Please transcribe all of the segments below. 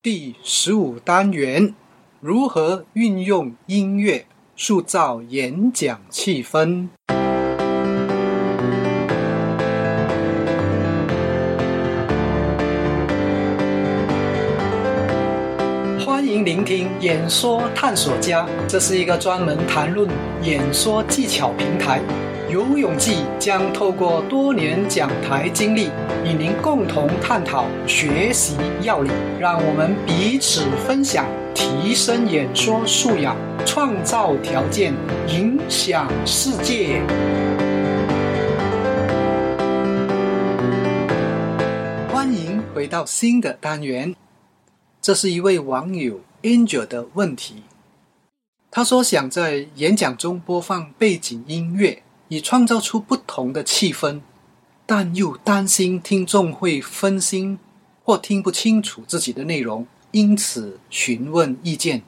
第十五单元：如何运用音乐塑造演讲气氛？欢迎聆听演说探索家，这是一个专门谈论演说技巧平台。游泳记将透过多年讲台经历，与您共同探讨学习要领，让我们彼此分享，提升演说素养，创造条件，影响世界。欢迎回到新的单元。这是一位网友 Angel 的问题。他说想在演讲中播放背景音乐，以创造出不同的气氛，但又担心听众会分心或听不清楚自己的内容，因此询问意见。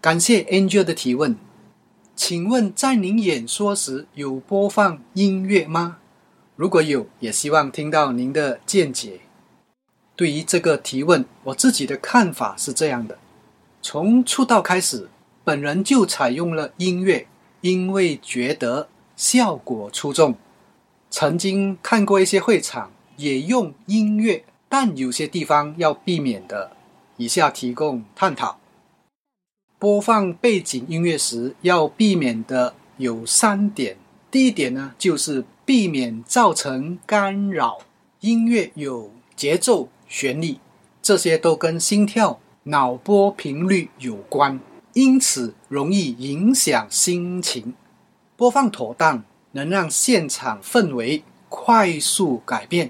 感谢 Angel 的提问。请问在您演说时有播放音乐吗？如果有，也希望听到您的见解。对于这个提问，我自己的看法是这样的：从出道开始，本人就采用了音乐，因为觉得效果出众。曾经看过一些会场也用音乐，但有些地方要避免的，以下提供探讨。播放背景音乐时要避免的有三点：第一点呢，就是避免造成干扰。音乐有节奏。旋律，这些都跟心跳、脑波频率有关，因此容易影响心情。播放妥当，能让现场氛围快速改变；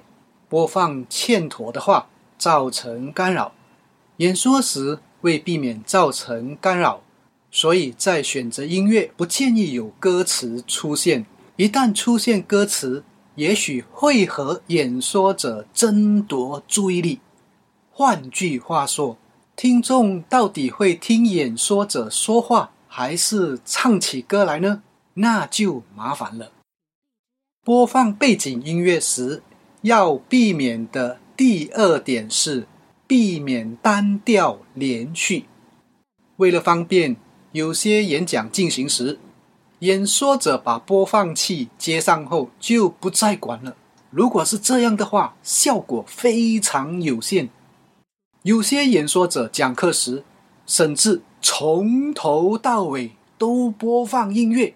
播放欠妥的话，造成干扰。演说时为避免造成干扰，所以在选择音乐不建议有歌词出现。一旦出现歌词，也许会和演说者争夺注意力。换句话说，听众到底会听演说者说话，还是唱起歌来呢？那就麻烦了。播放背景音乐时，要避免的第二点是避免单调连续。为了方便，有些演讲进行时。演说者把播放器接上后就不再管了。如果是这样的话，效果非常有限。有些演说者讲课时，甚至从头到尾都播放音乐，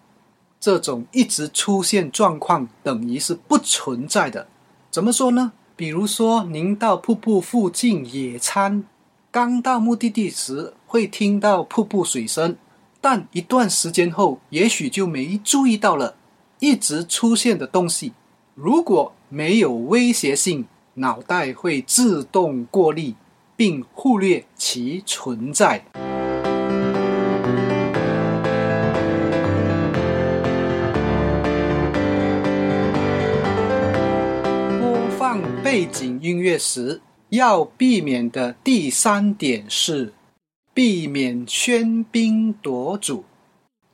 这种一直出现状况等于是不存在的。怎么说呢？比如说，您到瀑布附近野餐，刚到目的地时会听到瀑布水声。但一段时间后，也许就没注意到了一直出现的东西。如果没有威胁性，脑袋会自动过滤，并忽略其存在。背景音乐时，要避免的第三点是。避免喧宾夺主。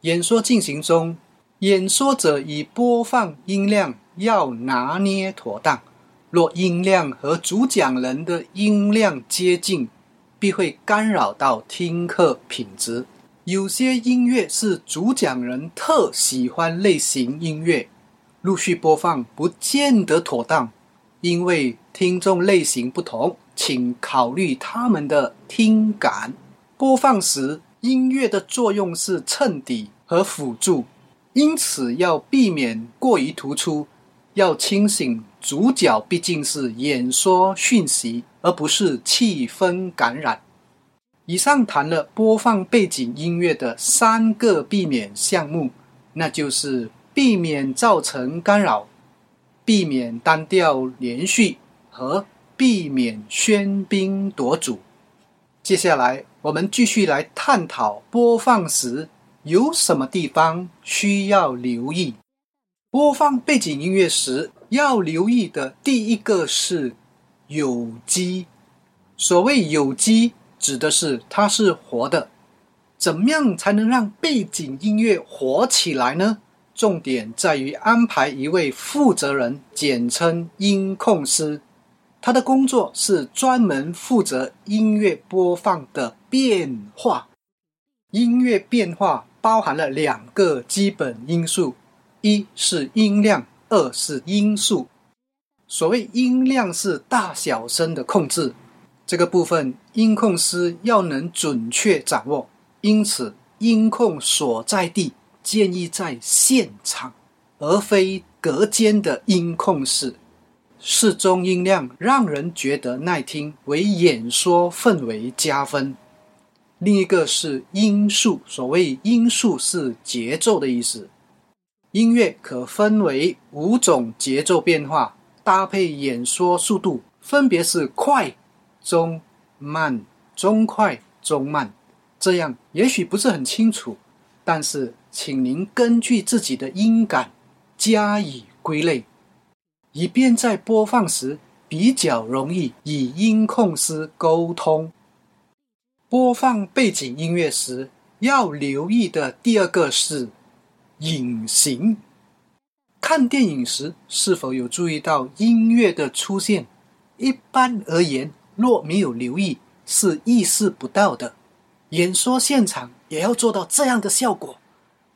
演说进行中，演说者以播放音量要拿捏妥当。若音量和主讲人的音量接近，必会干扰到听课品质。有些音乐是主讲人特喜欢类型音乐，陆续播放不见得妥当，因为听众类型不同，请考虑他们的听感。播放时，音乐的作用是衬底和辅助，因此要避免过于突出，要清醒。主角毕竟是演说讯息，而不是气氛感染。以上谈了播放背景音乐的三个避免项目，那就是避免造成干扰、避免单调连续和避免喧宾夺主。接下来。我们继续来探讨播放时有什么地方需要留意。播放背景音乐时要留意的第一个是有机。所谓有机，指的是它是活的。怎么样才能让背景音乐活起来呢？重点在于安排一位负责人，简称音控师。他的工作是专门负责音乐播放的变化。音乐变化包含了两个基本因素：一是音量，二是音速。所谓音量是大小声的控制，这个部分音控师要能准确掌握，因此音控所在地建议在现场，而非隔间的音控室。适中音量让人觉得耐听，为演说氛围加分。另一个是音速，所谓音速是节奏的意思。音乐可分为五种节奏变化，搭配演说速度，分别是快、中、慢、中快、中慢。这样也许不是很清楚，但是请您根据自己的音感加以归类。以便在播放时比较容易与音控师沟通。播放背景音乐时要留意的第二个是隐形。看电影时是否有注意到音乐的出现？一般而言，若没有留意，是意识不到的。演说现场也要做到这样的效果，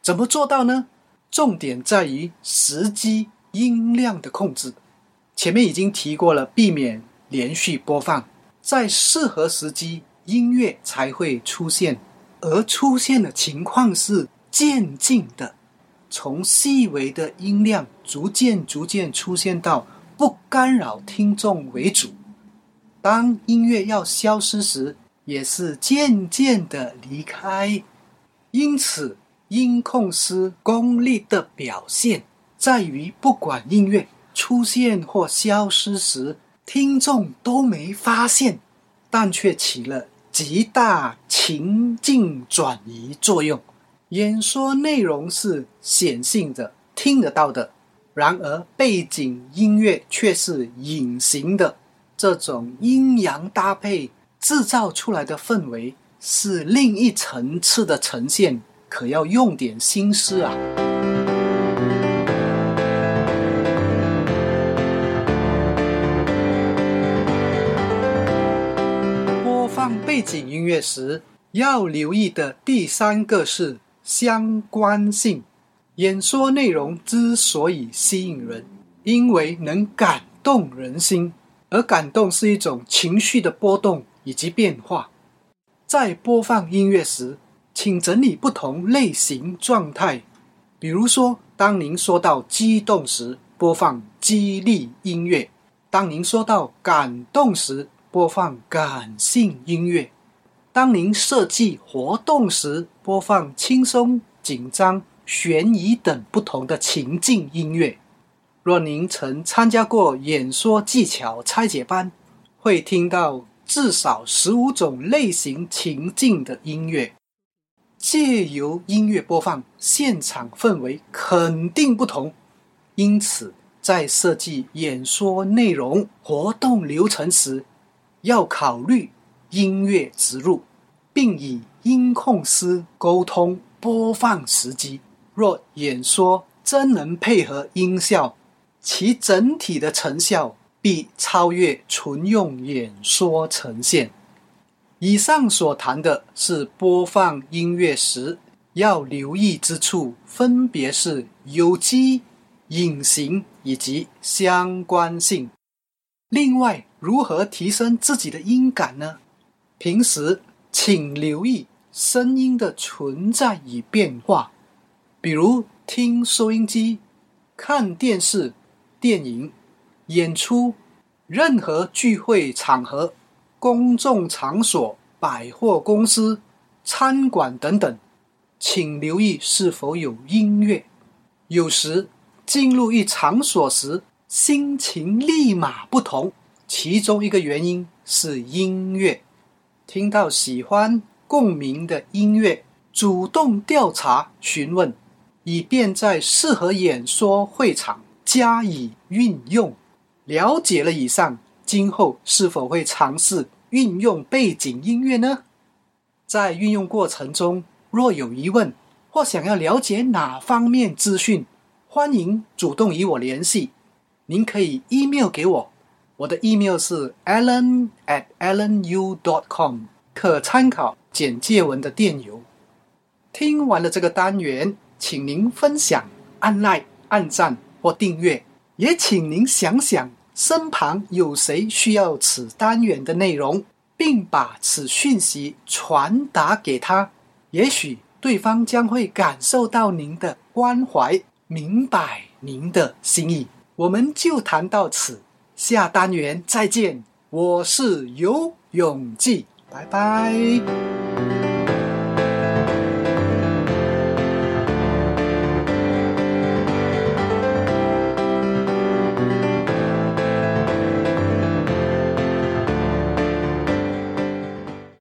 怎么做到呢？重点在于时机。音量的控制，前面已经提过了，避免连续播放，在适合时机，音乐才会出现。而出现的情况是渐进的，从细微的音量逐渐逐渐出现到不干扰听众为主。当音乐要消失时，也是渐渐的离开。因此，音控师功力的表现。在于，不管音乐出现或消失时，听众都没发现，但却起了极大情境转移作用。演说内容是显性的、听得到的，然而背景音乐却是隐形的。这种阴阳搭配制造出来的氛围，是另一层次的呈现，可要用点心思啊。播放背景音乐时要留意的第三个是相关性。演说内容之所以吸引人，因为能感动人心，而感动是一种情绪的波动以及变化。在播放音乐时，请整理不同类型状态。比如说，当您说到激动时，播放激励音乐；当您说到感动时，播放感性音乐。当您设计活动时，播放轻松、紧张、悬疑等不同的情境音乐。若您曾参加过演说技巧拆解班，会听到至少十五种类型情境的音乐。借由音乐播放，现场氛围肯定不同。因此，在设计演说内容、活动流程时，要考虑音乐植入，并与音控师沟通播放时机。若演说真能配合音效，其整体的成效必超越纯用演说呈现。以上所谈的是播放音乐时要留意之处，分别是有机、隐形以及相关性。另外，如何提升自己的音感呢？平时请留意声音的存在与变化，比如听收音机、看电视、电影、演出、任何聚会场合、公众场所、百货公司、餐馆等等，请留意是否有音乐。有时进入一场所时，心情立马不同。其中一个原因是音乐，听到喜欢共鸣的音乐，主动调查询问，以便在适合演说会场加以运用。了解了以上，今后是否会尝试运用背景音乐呢？在运用过程中，若有疑问或想要了解哪方面资讯，欢迎主动与我联系。您可以 email 给我。我的 email 是 alan at alanu dot com，可参考简介文的电邮。听完了这个单元，请您分享、按 like、按赞或订阅，也请您想想身旁有谁需要此单元的内容，并把此讯息传达给他，也许对方将会感受到您的关怀，明白您的心意。我们就谈到此。下单元再见，我是游永记，拜拜。